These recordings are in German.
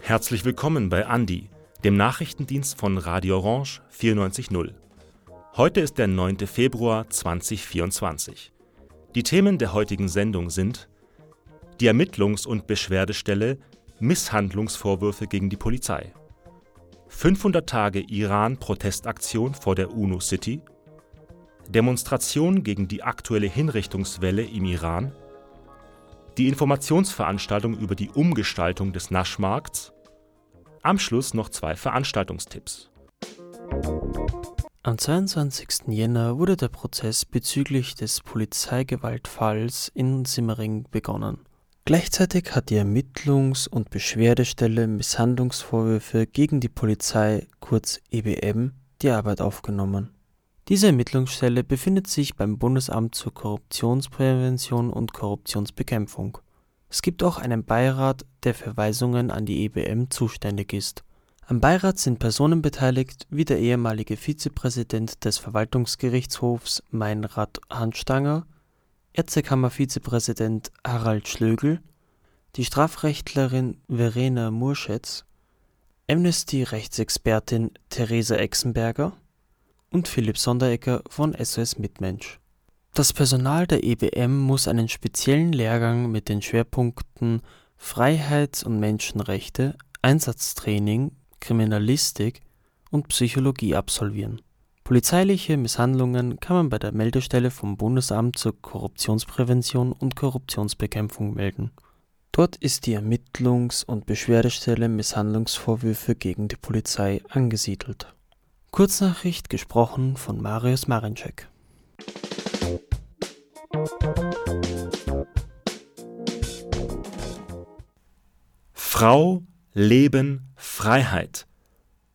Herzlich willkommen bei Andi, dem Nachrichtendienst von Radio Orange 94.0. Heute ist der 9. Februar 2024. Die Themen der heutigen Sendung sind die Ermittlungs- und Beschwerdestelle Misshandlungsvorwürfe gegen die Polizei, 500 Tage Iran-Protestaktion vor der UNO-City, Demonstration gegen die aktuelle Hinrichtungswelle im Iran, die Informationsveranstaltung über die Umgestaltung des Naschmarkts am Schluss noch zwei Veranstaltungstipps. Am 22. Jänner wurde der Prozess bezüglich des Polizeigewaltfalls in Simmering begonnen. Gleichzeitig hat die Ermittlungs- und Beschwerdestelle Misshandlungsvorwürfe gegen die Polizei, kurz EBM, die Arbeit aufgenommen. Diese Ermittlungsstelle befindet sich beim Bundesamt zur Korruptionsprävention und Korruptionsbekämpfung. Es gibt auch einen Beirat, der für Weisungen an die EBM zuständig ist. Am Beirat sind Personen beteiligt wie der ehemalige Vizepräsident des Verwaltungsgerichtshofs Meinrad Hanstanger, Ärztekammer-Vizepräsident Harald Schlögl, die Strafrechtlerin Verena Murschetz, Amnesty-Rechtsexpertin Theresa Exenberger und Philipp Sonderegger von SOS Mitmensch das Personal der EBM muss einen speziellen Lehrgang mit den Schwerpunkten Freiheits und Menschenrechte, Einsatztraining, Kriminalistik und Psychologie absolvieren. Polizeiliche Misshandlungen kann man bei der Meldestelle vom Bundesamt zur Korruptionsprävention und Korruptionsbekämpfung melden. Dort ist die Ermittlungs- und Beschwerdestelle Misshandlungsvorwürfe gegen die Polizei angesiedelt. Kurznachricht gesprochen von Marius Marinczek. Frau, Leben, Freiheit.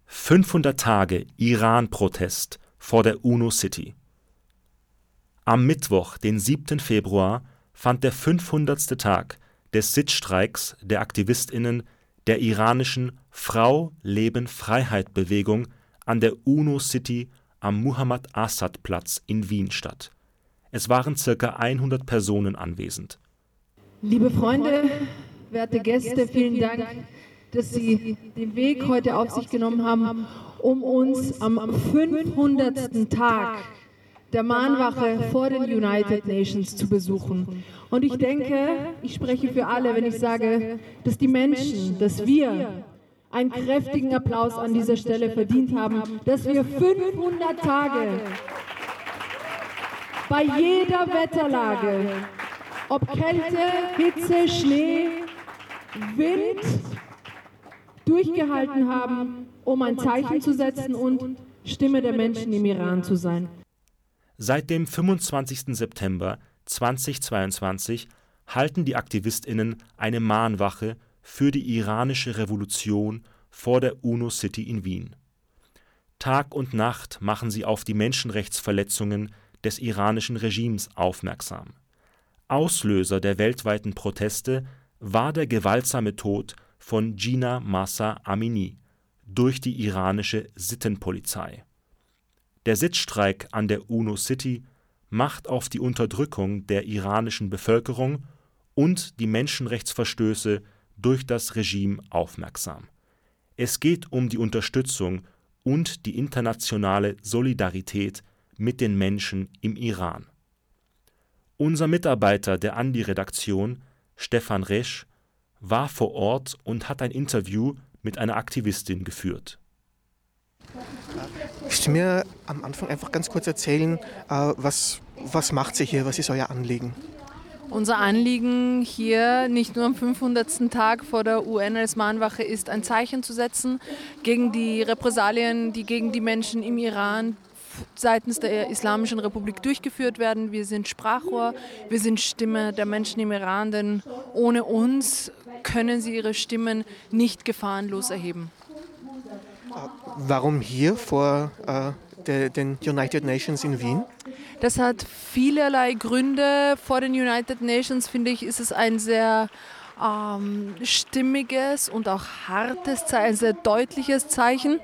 500 Tage Iran-Protest vor der UNO-City. Am Mittwoch, den 7. Februar, fand der 500. Tag des Sitzstreiks der AktivistInnen der iranischen Frau, Leben, Freiheit-Bewegung an der UNO-City am Muhammad-Assad-Platz in Wien statt. Es waren circa 100 Personen anwesend. Liebe Freunde, werte Gäste, vielen Dank, dass Sie den Weg heute auf sich genommen haben, um uns am 500. Tag der Mahnwache vor den United Nations zu besuchen. Und ich denke, ich spreche für alle, wenn ich sage, dass die Menschen, dass wir einen kräftigen Applaus an dieser Stelle verdient haben, dass wir 500 Tage bei jeder Wetterlage, ob Kälte, Hitze, Schnee, Wind, durchgehalten haben, um ein Zeichen zu setzen und Stimme der Menschen im Iran zu sein. Seit dem 25. September 2022 halten die Aktivistinnen eine Mahnwache für die iranische Revolution vor der UNO-City in Wien. Tag und Nacht machen sie auf die Menschenrechtsverletzungen des iranischen Regimes aufmerksam. Auslöser der weltweiten Proteste war der gewaltsame Tod von Gina Massa Amini durch die iranische Sittenpolizei. Der Sitzstreik an der UNO-City macht auf die Unterdrückung der iranischen Bevölkerung und die Menschenrechtsverstöße durch das Regime aufmerksam. Es geht um die Unterstützung und die internationale Solidarität mit den Menschen im Iran. Unser Mitarbeiter der Andi-Redaktion, Stefan Resch, war vor Ort und hat ein Interview mit einer Aktivistin geführt. Kannst du mir am Anfang einfach ganz kurz erzählen, äh, was, was macht sie hier, was ist euer Anliegen? Unser Anliegen hier nicht nur am 500. Tag vor der UN als Mahnwache ist, ein Zeichen zu setzen gegen die Repressalien, die gegen die Menschen im Iran seitens der Islamischen Republik durchgeführt werden. Wir sind Sprachrohr, wir sind Stimme der Menschen im Iran, denn ohne uns können sie ihre Stimmen nicht gefahrenlos erheben. Warum hier vor äh, de, den United Nations in Wien? Das hat vielerlei Gründe. Vor den United Nations, finde ich, ist es ein sehr ähm, stimmiges und auch hartes, ein sehr deutliches Zeichen.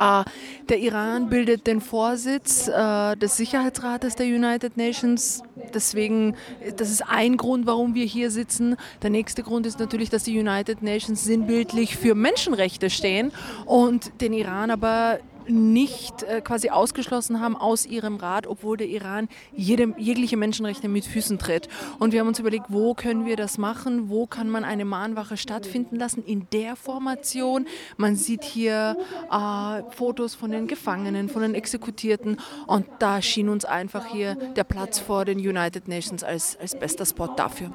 Uh, der Iran bildet den Vorsitz uh, des Sicherheitsrates der United Nations. Deswegen, das ist ein Grund, warum wir hier sitzen. Der nächste Grund ist natürlich, dass die United Nations sinnbildlich für Menschenrechte stehen und den Iran aber nicht äh, quasi ausgeschlossen haben aus ihrem Rat, obwohl der Iran jede, jegliche Menschenrechte mit Füßen tritt. Und wir haben uns überlegt, wo können wir das machen, wo kann man eine Mahnwache stattfinden lassen in der Formation. Man sieht hier äh, Fotos von den Gefangenen, von den Exekutierten und da schien uns einfach hier der Platz vor den United Nations als, als bester Spot dafür.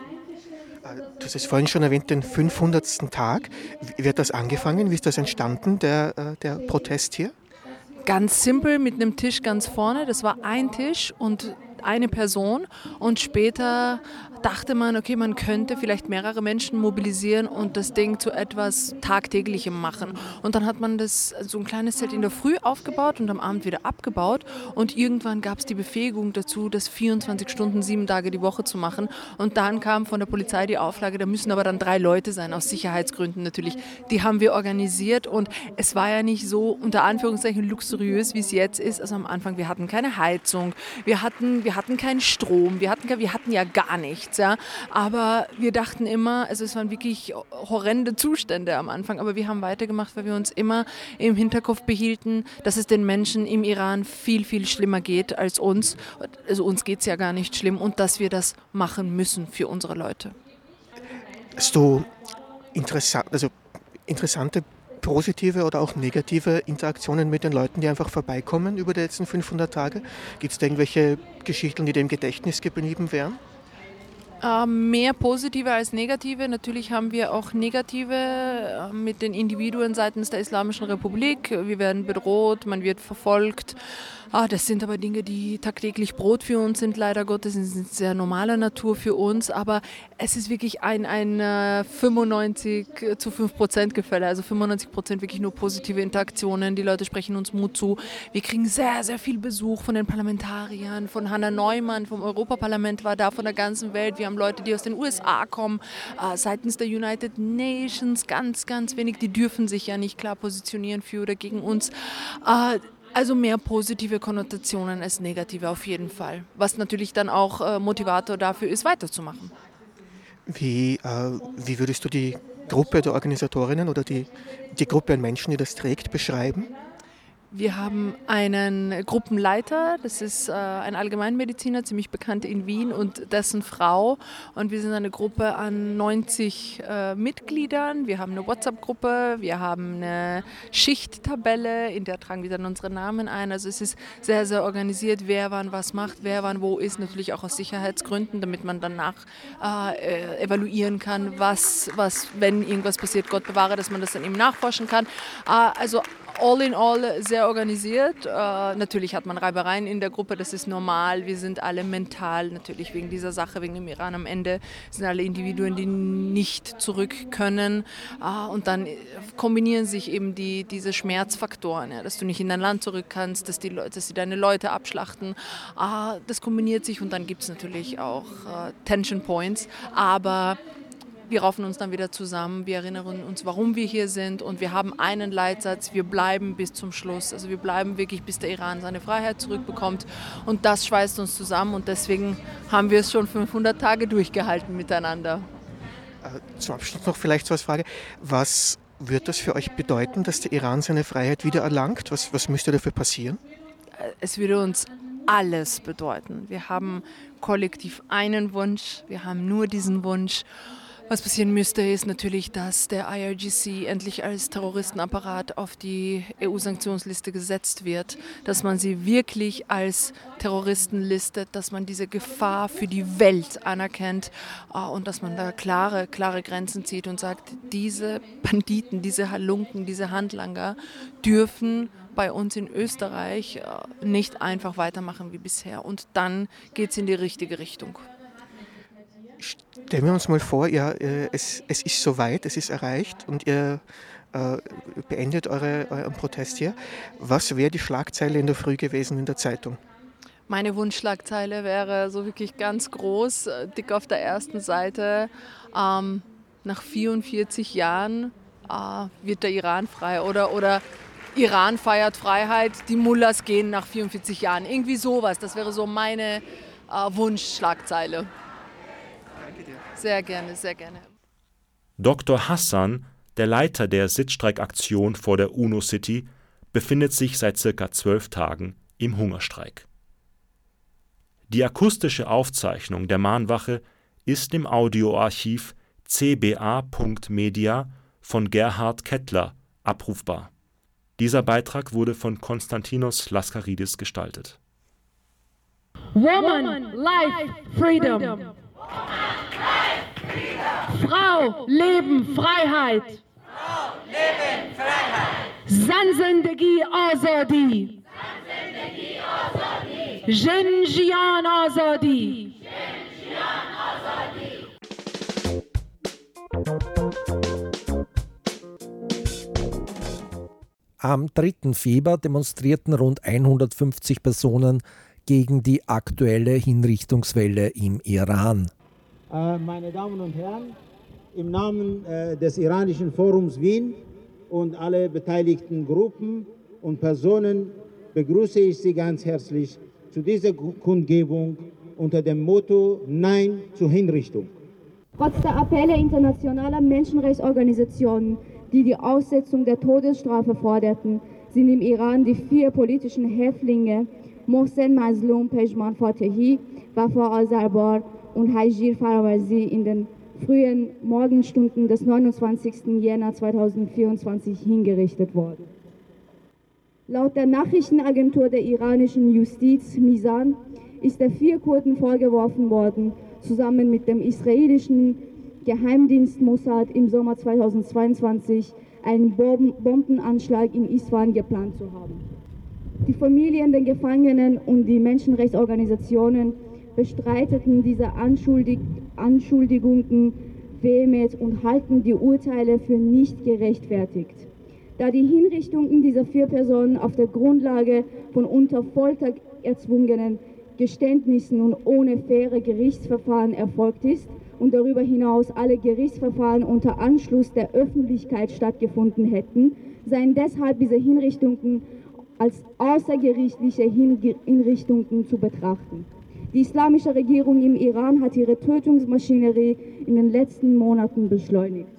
Äh, du hast es vorhin schon erwähnt, den 500. Tag. Wie wird das angefangen? Wie ist das entstanden, der, äh, der Protest hier? Ganz simpel mit einem Tisch ganz vorne. Das war ein Tisch und eine Person und später dachte man, okay, man könnte vielleicht mehrere Menschen mobilisieren und das Ding zu etwas Tagtäglichem machen. Und dann hat man das so ein kleines Zelt in der Früh aufgebaut und am Abend wieder abgebaut und irgendwann gab es die Befähigung dazu, das 24 Stunden, sieben Tage die Woche zu machen. Und dann kam von der Polizei die Auflage, da müssen aber dann drei Leute sein, aus Sicherheitsgründen natürlich. Die haben wir organisiert und es war ja nicht so unter Anführungszeichen luxuriös, wie es jetzt ist. Also am Anfang, wir hatten keine Heizung, wir hatten, wir hatten keinen Strom, wir hatten, wir hatten ja gar nichts ja. Aber wir dachten immer, also es waren wirklich horrende Zustände am Anfang, aber wir haben weitergemacht, weil wir uns immer im Hinterkopf behielten, dass es den Menschen im Iran viel, viel schlimmer geht als uns. Also uns geht es ja gar nicht schlimm und dass wir das machen müssen für unsere Leute. Du interessant, also interessante positive oder auch negative Interaktionen mit den Leuten, die einfach vorbeikommen über die letzten 500 Tage? Gibt es da irgendwelche Geschichten, die dem Gedächtnis geblieben wären? Ähm, mehr positive als negative. Natürlich haben wir auch negative äh, mit den Individuen seitens der Islamischen Republik. Wir werden bedroht, man wird verfolgt. Ah, das sind aber Dinge, die tagtäglich Brot für uns sind, leider Gottes, Das sind sehr normaler Natur für uns, aber es ist wirklich ein, ein 95 äh, zu 5 Prozent Gefälle, also 95 Prozent wirklich nur positive Interaktionen, die Leute sprechen uns Mut zu. Wir kriegen sehr, sehr viel Besuch von den Parlamentariern, von Hanna Neumann, vom Europaparlament war da, von der ganzen Welt. Wir haben Leute, die aus den USA kommen, äh, seitens der United Nations, ganz, ganz wenig, die dürfen sich ja nicht klar positionieren für oder gegen uns. Äh, also mehr positive Konnotationen als negative auf jeden Fall. Was natürlich dann auch äh, Motivator dafür ist, weiterzumachen. Wie, äh, wie würdest du die Gruppe der Organisatorinnen oder die, die Gruppe an Menschen, die das trägt, beschreiben? Wir haben einen Gruppenleiter, das ist äh, ein Allgemeinmediziner, ziemlich bekannt in Wien und dessen Frau. Und wir sind eine Gruppe an 90 äh, Mitgliedern. Wir haben eine WhatsApp-Gruppe, wir haben eine Schichttabelle, in der tragen wir dann unsere Namen ein. Also es ist sehr, sehr organisiert, wer wann was macht, wer wann wo ist, natürlich auch aus Sicherheitsgründen, damit man danach äh, evaluieren kann, was, was, wenn irgendwas passiert, Gott bewahre, dass man das dann eben nachforschen kann. Äh, also all in all sehr organisiert. Äh, natürlich hat man Reibereien in der Gruppe, das ist normal. Wir sind alle mental, natürlich wegen dieser Sache, wegen dem Iran am Ende, sind alle Individuen, die nicht zurück können. Äh, und dann kombinieren sich eben die, diese Schmerzfaktoren, ja, dass du nicht in dein Land zurück kannst, dass, die Leute, dass sie deine Leute abschlachten. Äh, das kombiniert sich und dann gibt es natürlich auch äh, Tension Points. Aber wir raufen uns dann wieder zusammen, wir erinnern uns, warum wir hier sind und wir haben einen Leitsatz, wir bleiben bis zum Schluss. Also wir bleiben wirklich, bis der Iran seine Freiheit zurückbekommt und das schweißt uns zusammen und deswegen haben wir es schon 500 Tage durchgehalten miteinander. Äh, zum Abschluss noch vielleicht so als Frage, was wird das für euch bedeuten, dass der Iran seine Freiheit wieder erlangt? Was, was müsste dafür passieren? Äh, es würde uns alles bedeuten. Wir haben kollektiv einen Wunsch, wir haben nur diesen Wunsch was passieren müsste, ist natürlich, dass der IRGC endlich als Terroristenapparat auf die EU-Sanktionsliste gesetzt wird, dass man sie wirklich als Terroristen listet, dass man diese Gefahr für die Welt anerkennt äh, und dass man da klare, klare Grenzen zieht und sagt, diese Banditen, diese Halunken, diese Handlanger dürfen bei uns in Österreich äh, nicht einfach weitermachen wie bisher. Und dann geht es in die richtige Richtung. Stellen wir uns mal vor, ja, äh, es, es ist soweit, es ist erreicht und ihr äh, beendet eure, euren Protest hier. Was wäre die Schlagzeile in der Früh gewesen in der Zeitung? Meine Wunschschlagzeile wäre so wirklich ganz groß, äh, dick auf der ersten Seite. Ähm, nach 44 Jahren äh, wird der Iran frei oder, oder Iran feiert Freiheit, die Mullahs gehen nach 44 Jahren. Irgendwie sowas. Das wäre so meine äh, Wunschschlagzeile. Sehr gerne, sehr gerne. Dr. Hassan, der Leiter der Sitzstreikaktion vor der UNO-City, befindet sich seit circa zwölf Tagen im Hungerstreik. Die akustische Aufzeichnung der Mahnwache ist im Audioarchiv cba.media von Gerhard Kettler abrufbar. Dieser Beitrag wurde von Konstantinos Laskaridis gestaltet. Woman, Life, Freedom. Frau, Leben, Freiheit. Frau, Leben, Freiheit. Zan zindagi azadi. Jin jian azadi. Am 3. Februar demonstrierten rund 150 Personen gegen die aktuelle Hinrichtungswelle im Iran. Äh, meine Damen und Herren, im Namen äh, des Iranischen Forums Wien und alle beteiligten Gruppen und Personen begrüße ich Sie ganz herzlich zu dieser Kundgebung unter dem Motto Nein zur Hinrichtung. Trotz der Appelle internationaler Menschenrechtsorganisationen, die die Aussetzung der Todesstrafe forderten, sind im Iran die vier politischen Häftlinge Mohsen Mazlum Pejman Fatehi, Wafa Azarbar und Hajir Farawazi in den frühen Morgenstunden des 29. Jänner 2024 hingerichtet worden. Laut der Nachrichtenagentur der iranischen Justiz Misan ist der vier Kurden vorgeworfen worden, zusammen mit dem israelischen Geheimdienst Mossad im Sommer 2022 einen Bombenanschlag in Isfahan geplant zu haben. Die Familien der Gefangenen und die Menschenrechtsorganisationen bestreiteten diese Anschuldig Anschuldigungen vehement und halten die Urteile für nicht gerechtfertigt. Da die Hinrichtungen dieser vier Personen auf der Grundlage von unter Folter erzwungenen Geständnissen und ohne faire Gerichtsverfahren erfolgt ist und darüber hinaus alle Gerichtsverfahren unter Anschluss der Öffentlichkeit stattgefunden hätten, seien deshalb diese Hinrichtungen als außergerichtliche Hinrichtungen zu betrachten. Die islamische Regierung im Iran hat ihre Tötungsmaschinerie in den letzten Monaten beschleunigt.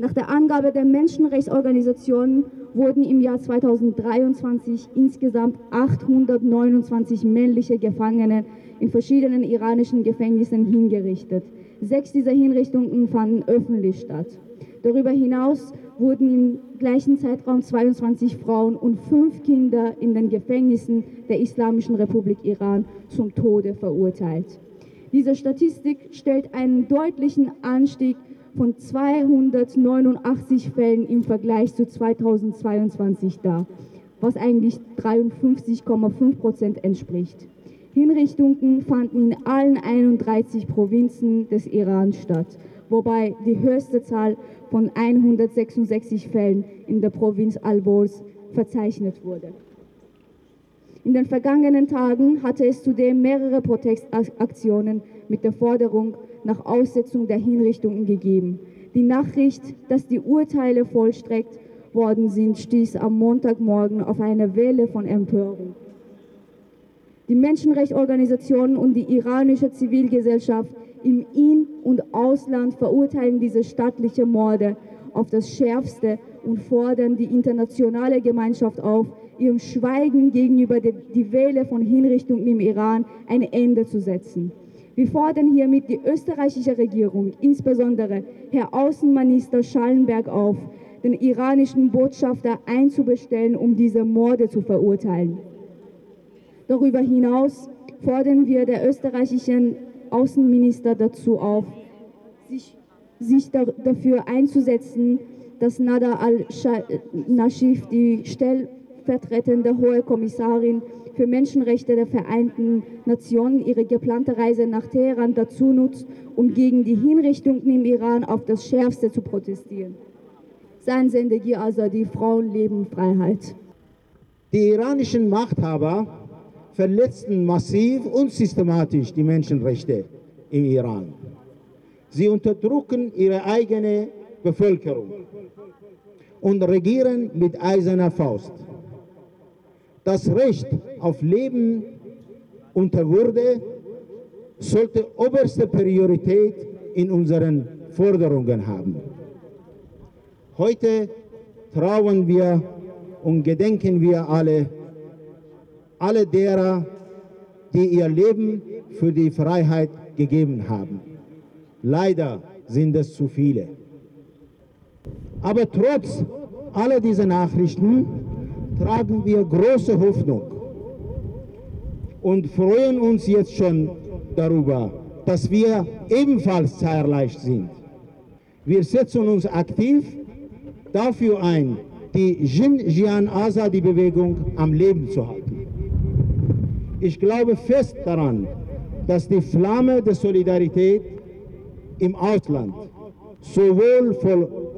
Nach der Angabe der Menschenrechtsorganisationen wurden im Jahr 2023 insgesamt 829 männliche Gefangene in verschiedenen iranischen Gefängnissen hingerichtet. Sechs dieser Hinrichtungen fanden öffentlich statt. Darüber hinaus wurden im gleichen Zeitraum 22 Frauen und fünf Kinder in den Gefängnissen der Islamischen Republik Iran zum Tode verurteilt. Diese Statistik stellt einen deutlichen Anstieg von 289 Fällen im Vergleich zu 2022 dar, was eigentlich 53,5 Prozent entspricht. Hinrichtungen fanden in allen 31 Provinzen des Iran statt, wobei die höchste Zahl von 166 Fällen in der Provinz Al-Bors verzeichnet wurde. In den vergangenen Tagen hatte es zudem mehrere Protestaktionen mit der Forderung nach Aussetzung der Hinrichtungen gegeben. Die Nachricht, dass die Urteile vollstreckt worden sind, stieß am Montagmorgen auf eine Welle von Empörung. Die Menschenrechtsorganisationen und die iranische Zivilgesellschaft im In- und Ausland verurteilen diese staatlichen Morde auf das Schärfste und fordern die internationale Gemeinschaft auf, ihrem Schweigen gegenüber der, die Welle von Hinrichtungen im Iran ein Ende zu setzen. Wir fordern hiermit die österreichische Regierung, insbesondere Herr Außenminister Schallenberg auf, den iranischen Botschafter einzubestellen, um diese Morde zu verurteilen. Darüber hinaus fordern wir der österreichischen Außenminister dazu auf, sich, sich da, dafür einzusetzen, dass Nada al-Nashif, die stellvertretende Hohe Kommissarin für Menschenrechte der Vereinten Nationen, ihre geplante Reise nach Teheran dazu nutzt, um gegen die Hinrichtungen im Iran auf das Schärfste zu protestieren. Sein Sendegi Azadi, Frauen, Leben, Freiheit. Die iranischen Machthaber verletzten massiv und systematisch die Menschenrechte im Iran. Sie unterdrücken ihre eigene Bevölkerung und regieren mit eiserner Faust. Das Recht auf Leben unter Würde sollte oberste Priorität in unseren Forderungen haben. Heute trauern wir und gedenken wir alle, alle derer, die ihr Leben für die Freiheit gegeben haben. Leider sind es zu viele. Aber trotz aller dieser Nachrichten tragen wir große Hoffnung und freuen uns jetzt schon darüber, dass wir ebenfalls zahlreich sind. Wir setzen uns aktiv dafür ein, die Xinjiang Azadi Bewegung am Leben zu halten. Ich glaube fest daran, dass die Flamme der Solidarität im Ausland sowohl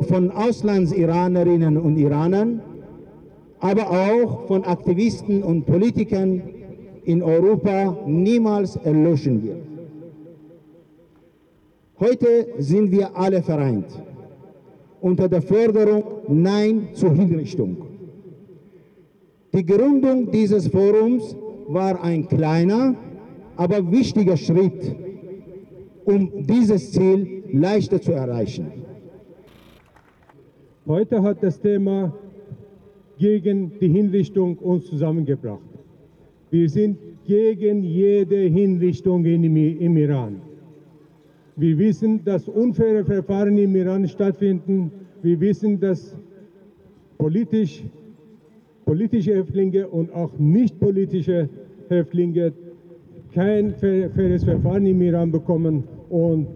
von, Auslandsiranerinnen und Iranern, aber auch von Aktivisten und Politikern in Europa niemals erlöschen wird. Heute sind wir alle vereint unter der Forderung Nein zur Hinrichtung. Die Gründung dieses Forums war ein kleiner, aber wichtiger Schritt, um dieses Ziel leichter zu erreichen. Heute hat das Thema gegen die Hinrichtung uns zusammengebracht. Wir sind gegen jede Hinrichtung im, Iran. Wir wissen, dass unfaire Verfahren im Iran stattfinden. Wir wissen, dass politisch, politische Häftlinge und auch nicht politische Häftlinge kein faires Verfahren im Iran bekommen. Und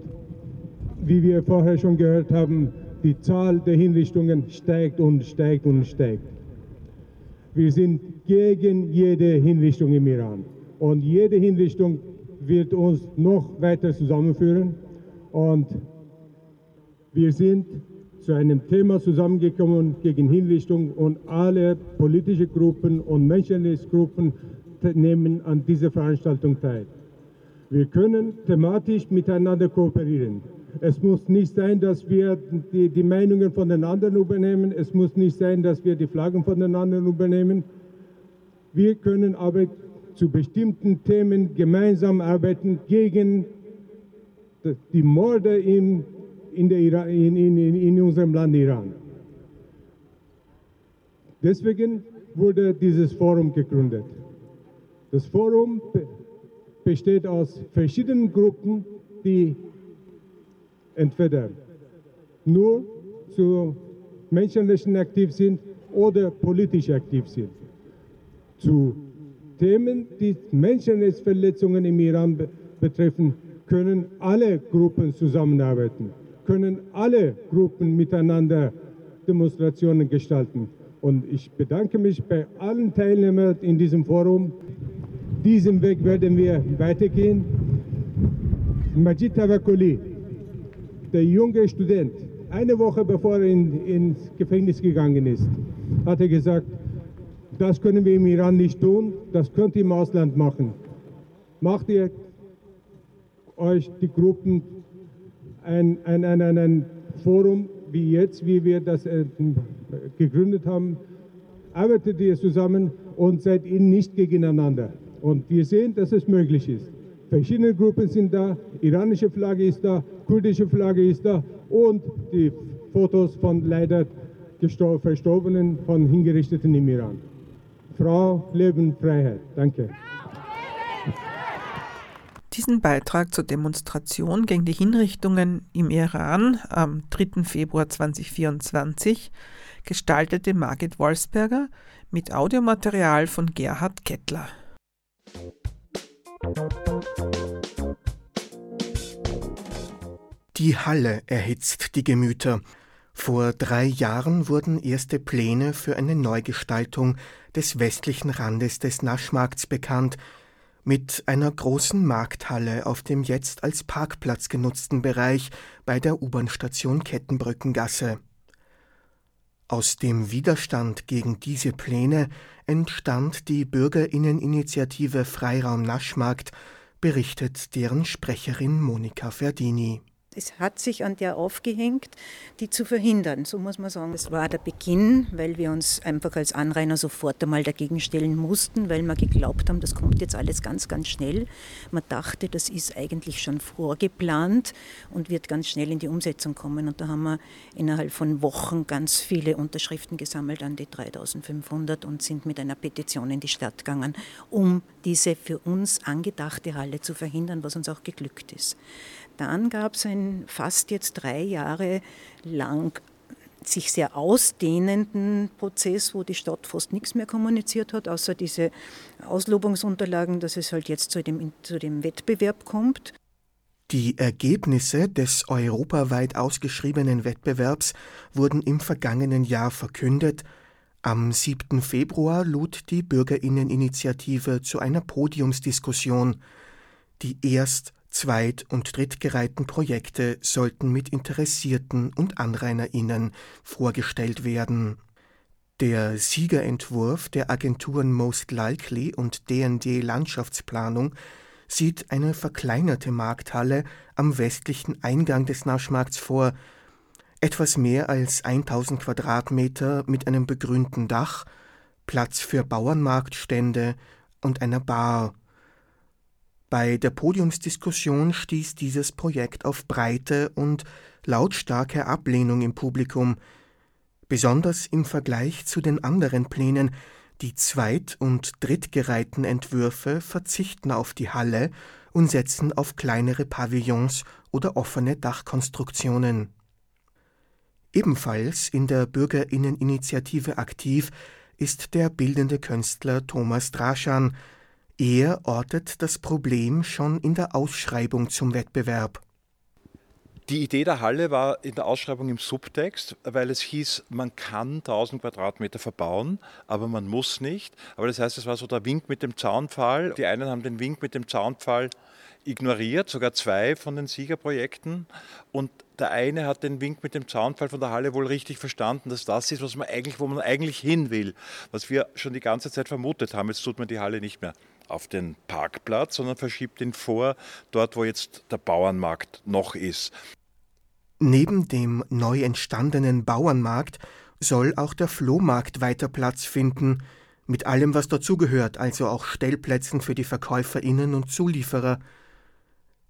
wie wir vorher schon gehört haben, die Zahl der Hinrichtungen steigt und steigt und steigt. Wir sind gegen jede Hinrichtung im Iran. Und jede Hinrichtung wird uns noch weiter zusammenführen. Und wir sind zu einem Thema zusammengekommen gegen Hinrichtung und alle politische Gruppen und Menschenrechtsgruppen nehmen an dieser Veranstaltung teil. Wir können thematisch miteinander kooperieren. Es muss nicht sein, dass wir die, die, Meinungen von den anderen übernehmen. Es muss nicht sein, dass wir die Flaggen von den anderen übernehmen. Wir können aber zu bestimmten Themen gemeinsam arbeiten gegen die Morde in, in, der in, in, in unserem Land Iran. Deswegen wurde dieses Forum gegründet. Das Forum besteht aus verschiedenen Gruppen, die entweder nur zu Menschenrechten aktiv sind oder politisch aktiv sind. Zu Themen, die Menschenrechtsverletzungen im Iran betreffen, können alle Gruppen zusammenarbeiten, können alle Gruppen miteinander Demonstrationen gestalten. Und ich bedanke mich bei allen Teilnehmern in diesem Forum. Diesen Weg werden wir weitergehen. Majid Tawakoli, der junge Student, eine Woche bevor er in, ins Gefängnis gegangen ist, hat er gesagt, das können wir im Iran nicht tun, das könnt ihr im Ausland machen. Macht ihr euch die Gruppen ein, ein, ein, ein, Forum wie jetzt, wie wir das äh, gegründet haben, arbeitet ihr zusammen und seid ihr nicht gegeneinander. Und wir sehen, dass es möglich ist. Verschiedene Gruppen sind da, iranische Flagge ist da, kurdische Flagge ist da und die Fotos von leider Verstorbenen, von Hingerichteten im Iran. Frau, Leben, Freiheit. Danke. Diesen Beitrag zur Demonstration gegen die Hinrichtungen im Iran am 3. Februar 2024 gestaltete Margit Wolfsberger mit Audiomaterial von Gerhard Kettler. Die Halle erhitzt die Gemüter. Vor drei Jahren wurden erste Pläne für eine Neugestaltung des westlichen Randes des Naschmarkts bekannt, mit einer großen Markthalle auf dem jetzt als Parkplatz genutzten Bereich bei der U-Bahn-Station Kettenbrückengasse. Aus dem Widerstand gegen diese Pläne entstand die Bürgerinneninitiative Freiraum Naschmarkt, berichtet deren Sprecherin Monika Verdini. Es hat sich an der aufgehängt, die zu verhindern, so muss man sagen. Das war der Beginn, weil wir uns einfach als Anrainer sofort einmal dagegen stellen mussten, weil wir geglaubt haben, das kommt jetzt alles ganz, ganz schnell. Man dachte, das ist eigentlich schon vorgeplant und wird ganz schnell in die Umsetzung kommen. Und da haben wir innerhalb von Wochen ganz viele Unterschriften gesammelt, an die 3500 und sind mit einer Petition in die Stadt gegangen, um diese für uns angedachte Halle zu verhindern, was uns auch geglückt ist. Dann gab es ein fast jetzt drei Jahre lang sich sehr ausdehnenden Prozess, wo die Stadt fast nichts mehr kommuniziert hat, außer diese Auslobungsunterlagen, dass es halt jetzt zu dem, zu dem Wettbewerb kommt. Die Ergebnisse des europaweit ausgeschriebenen Wettbewerbs wurden im vergangenen Jahr verkündet. Am 7. Februar lud die Bürgerinneninitiative zu einer Podiumsdiskussion. Die erst Zweit- und drittgereihten Projekte sollten mit Interessierten und AnrainerInnen vorgestellt werden. Der Siegerentwurf der Agenturen Most Likely und DND Landschaftsplanung sieht eine verkleinerte Markthalle am westlichen Eingang des Naschmarkts vor, etwas mehr als 1000 Quadratmeter mit einem begrünten Dach, Platz für Bauernmarktstände und einer Bar. Bei der Podiumsdiskussion stieß dieses Projekt auf breite und lautstarke Ablehnung im Publikum, besonders im Vergleich zu den anderen Plänen. Die zweit- und drittgereihten Entwürfe verzichten auf die Halle und setzen auf kleinere Pavillons oder offene Dachkonstruktionen. Ebenfalls in der Bürgerinneninitiative aktiv ist der bildende Künstler Thomas Draschan, er ortet das Problem schon in der Ausschreibung zum Wettbewerb. Die Idee der Halle war in der Ausschreibung im Subtext, weil es hieß, man kann 1000 Quadratmeter verbauen, aber man muss nicht. Aber das heißt, es war so der Wink mit dem Zaunpfahl. Die einen haben den Wink mit dem Zaunpfahl ignoriert, sogar zwei von den Siegerprojekten. Und der eine hat den Wink mit dem Zaunpfahl von der Halle wohl richtig verstanden, dass das ist, was man eigentlich, wo man eigentlich hin will, was wir schon die ganze Zeit vermutet haben. Jetzt tut man die Halle nicht mehr auf den Parkplatz, sondern verschiebt ihn vor, dort wo jetzt der Bauernmarkt noch ist. Neben dem neu entstandenen Bauernmarkt soll auch der Flohmarkt weiter Platz finden, mit allem, was dazugehört, also auch Stellplätzen für die Verkäuferinnen und Zulieferer.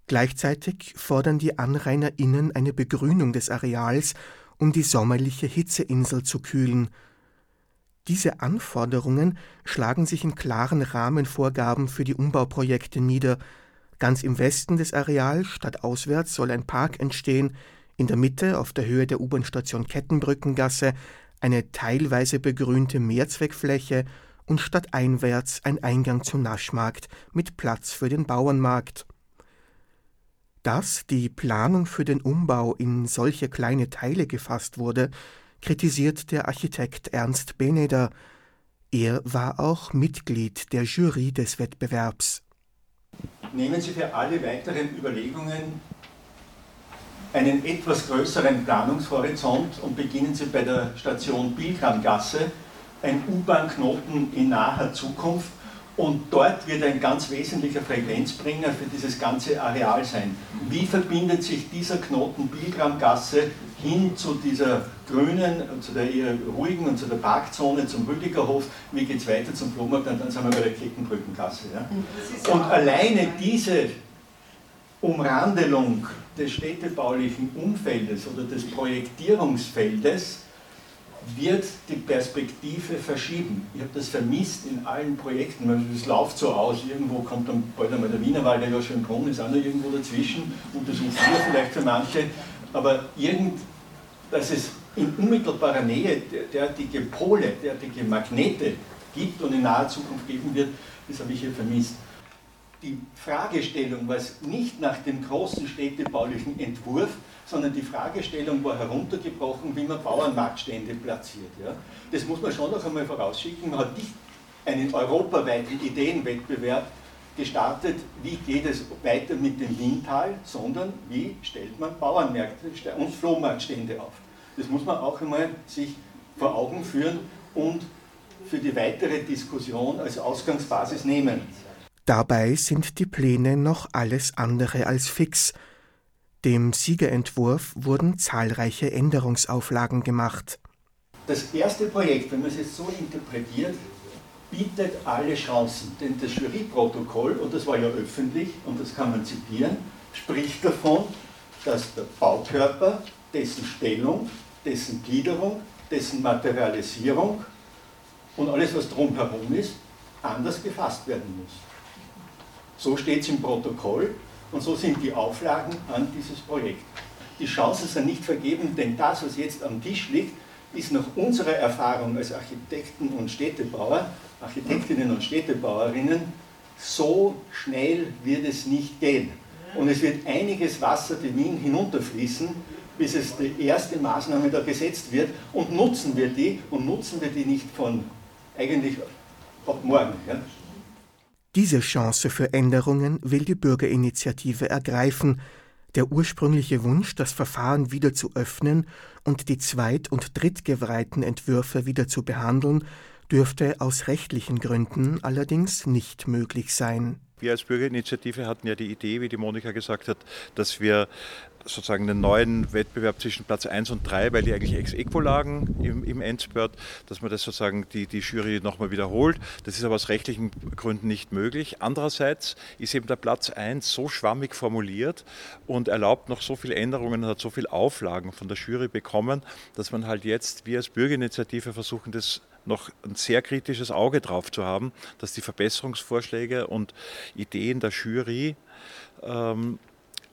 Gleichzeitig fordern die Anrainerinnen eine Begrünung des Areals, um die sommerliche Hitzeinsel zu kühlen – diese Anforderungen schlagen sich in klaren Rahmenvorgaben für die Umbauprojekte nieder. Ganz im Westen des Areals, stadtauswärts, soll ein Park entstehen, in der Mitte, auf der Höhe der U-Bahn-Station Kettenbrückengasse, eine teilweise begrünte Mehrzweckfläche und stadteinwärts ein Eingang zum Naschmarkt mit Platz für den Bauernmarkt. Dass die Planung für den Umbau in solche kleine Teile gefasst wurde, kritisiert der Architekt Ernst Beneder. Er war auch Mitglied der Jury des Wettbewerbs. Nehmen Sie für alle weiteren Überlegungen einen etwas größeren Planungshorizont und beginnen Sie bei der Station Bilkramgasse, ein U-Bahn-Knoten in naher Zukunft. Und dort wird ein ganz wesentlicher Frequenzbringer für dieses ganze Areal sein. Wie verbindet sich dieser Knoten Bilgramgasse hin zu dieser grünen, zu der eher ruhigen und zu der Parkzone, zum Rüdigerhof, wie geht es weiter zum Flohmarkt und dann sind wir bei der Kettenbrückengasse. Ja? Und alleine diese Umrandelung des städtebaulichen Umfeldes oder des Projektierungsfeldes wird die Perspektive verschieben. Ich habe das vermisst in allen Projekten. Das läuft so aus, irgendwo kommt dann bald einmal der Wienerwald, der ja schon kommt, ist auch noch irgendwo dazwischen und das U4 vielleicht für manche. Aber irgend, dass es in unmittelbarer Nähe derartige Pole, derartige Magnete gibt und in naher Zukunft geben wird, das habe ich hier vermisst. Die Fragestellung, was nicht nach dem großen städtebaulichen Entwurf, sondern die Fragestellung war heruntergebrochen, wie man Bauernmarktstände platziert. Ja? Das muss man schon noch einmal vorausschicken. Man hat nicht einen europaweiten Ideenwettbewerb gestartet, wie geht es weiter mit dem Wiental, sondern wie stellt man Bauernmärkte und Flohmarktstände auf. Das muss man auch einmal sich vor Augen führen und für die weitere Diskussion als Ausgangsbasis nehmen. Dabei sind die Pläne noch alles andere als fix. Dem Siegerentwurf wurden zahlreiche Änderungsauflagen gemacht. Das erste Projekt, wenn man es jetzt so interpretiert, bietet alle Chancen. Denn das Juryprotokoll, und das war ja öffentlich und das kann man zitieren, spricht davon, dass der Baukörper, dessen Stellung, dessen Gliederung, dessen Materialisierung und alles, was drumherum ist, anders gefasst werden muss. So steht es im Protokoll und so sind die Auflagen an dieses Projekt. Die Chancen sind nicht vergeben, denn das, was jetzt am Tisch liegt, ist nach unserer Erfahrung als Architekten und Städtebauer, Architektinnen und Städtebauerinnen, so schnell wird es nicht gehen. Und es wird einiges Wasser die Wien hinunterfließen, bis es die erste Maßnahme da gesetzt wird. Und nutzen wir die, und nutzen wir die nicht von eigentlich ab morgen. Ja? Diese Chance für Änderungen will die Bürgerinitiative ergreifen. Der ursprüngliche Wunsch, das Verfahren wieder zu öffnen und die zweit- und drittgeweihten Entwürfe wieder zu behandeln, dürfte aus rechtlichen Gründen allerdings nicht möglich sein. Wir als Bürgerinitiative hatten ja die Idee, wie die Monika gesagt hat, dass wir sozusagen einen neuen Wettbewerb zwischen Platz 1 und 3, weil die eigentlich ex equo lagen im, im Endspurt, dass man das sozusagen die, die Jury nochmal wiederholt. Das ist aber aus rechtlichen Gründen nicht möglich. Andererseits ist eben der Platz 1 so schwammig formuliert und erlaubt noch so viele Änderungen und hat so viele Auflagen von der Jury bekommen, dass man halt jetzt, wir als Bürgerinitiative versuchen, das noch ein sehr kritisches Auge drauf zu haben, dass die Verbesserungsvorschläge und Ideen der Jury ähm,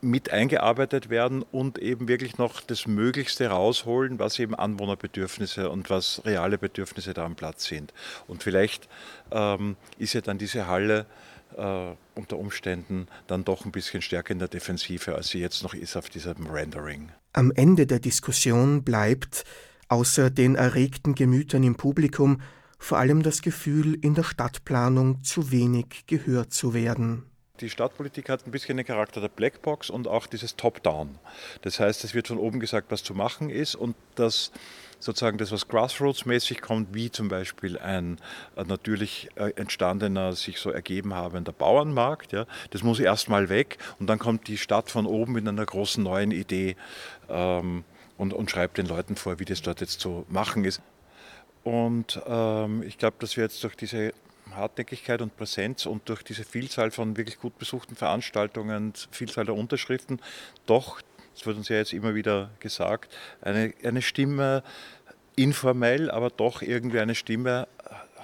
mit eingearbeitet werden und eben wirklich noch das Möglichste rausholen, was eben Anwohnerbedürfnisse und was reale Bedürfnisse da am Platz sind. Und vielleicht ähm, ist ja dann diese Halle äh, unter Umständen dann doch ein bisschen stärker in der Defensive, als sie jetzt noch ist auf diesem Rendering. Am Ende der Diskussion bleibt, außer den erregten Gemütern im Publikum, vor allem das Gefühl, in der Stadtplanung zu wenig gehört zu werden die Stadtpolitik hat ein bisschen den Charakter der Blackbox und auch dieses Top-Down. Das heißt, es wird von oben gesagt, was zu machen ist und das sozusagen das, was Grassroots-mäßig kommt, wie zum Beispiel ein, natürlich äh, entstandener, sich so ergeben habender Bauernmarkt, ja, das muss erstmal weg und dann kommt die Stadt von oben mit einer großen neuen Idee ähm, und, und schreibt den Leuten vor, wie das dort jetzt zu machen ist. Und ähm, ich glaube, dass wir jetzt durch diese Hartnäckigkeit und Präsenz und durch diese Vielzahl von wirklich gut besuchten Veranstaltungen, Vielzahl der Unterschriften, doch, das wird uns ja jetzt immer wieder gesagt, eine, eine Stimme informell, aber doch irgendwie eine Stimme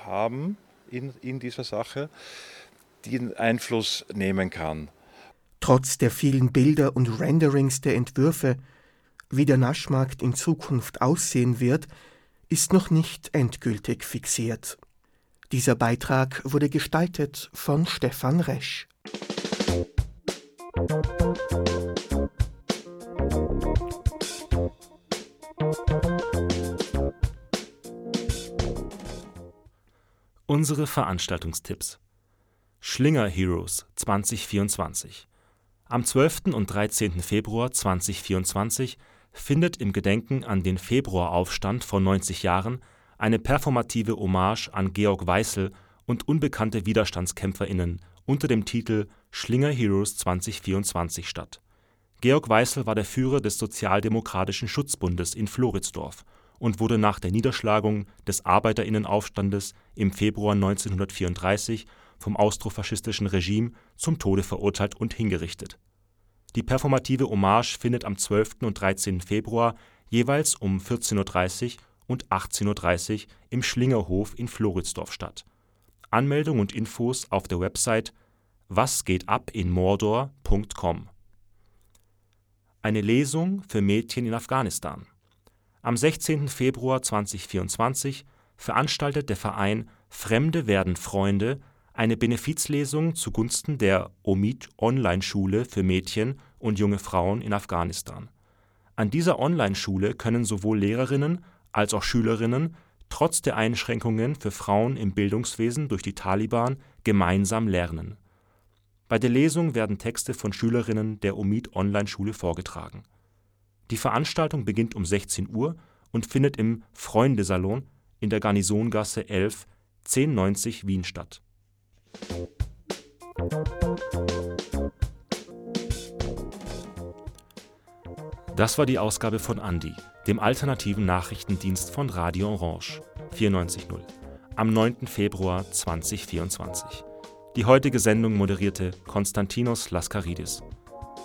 haben in, in dieser Sache, die einen Einfluss nehmen kann. Trotz der vielen Bilder und Renderings der Entwürfe, wie der Naschmarkt in Zukunft aussehen wird, ist noch nicht endgültig fixiert. Dieser Beitrag wurde gestaltet von Stefan Resch. Unsere Veranstaltungstipps Schlinger Heroes 2024 Am 12. und 13. Februar 2024 findet im Gedenken an den Februaraufstand vor 90 Jahren eine performative Hommage an Georg Weißel und unbekannte WiderstandskämpferInnen unter dem Titel Schlinger Heroes 2024 statt. Georg Weißel war der Führer des Sozialdemokratischen Schutzbundes in Floridsdorf und wurde nach der Niederschlagung des Arbeiterinnen-Aufstandes im Februar 1934 vom austrofaschistischen Regime zum Tode verurteilt und hingerichtet. Die performative Hommage findet am 12. und 13. Februar jeweils um 14.30 Uhr und 18.30 Uhr im Schlingerhof in Floridsdorf statt. Anmeldung und Infos auf der Website wasgehtapinmordor.com. Eine Lesung für Mädchen in Afghanistan. Am 16. Februar 2024 veranstaltet der Verein Fremde werden Freunde eine Benefizlesung zugunsten der Omid Online-Schule für Mädchen und junge Frauen in Afghanistan. An dieser Online-Schule können sowohl Lehrerinnen als auch Schülerinnen trotz der Einschränkungen für Frauen im Bildungswesen durch die Taliban gemeinsam lernen. Bei der Lesung werden Texte von Schülerinnen der Omid-Online-Schule vorgetragen. Die Veranstaltung beginnt um 16 Uhr und findet im Freundesalon in der Garnisongasse 11 1090 Wien statt. Das war die Ausgabe von Andi, dem alternativen Nachrichtendienst von Radio Orange 94.0 am 9. Februar 2024. Die heutige Sendung moderierte Konstantinos Laskaridis.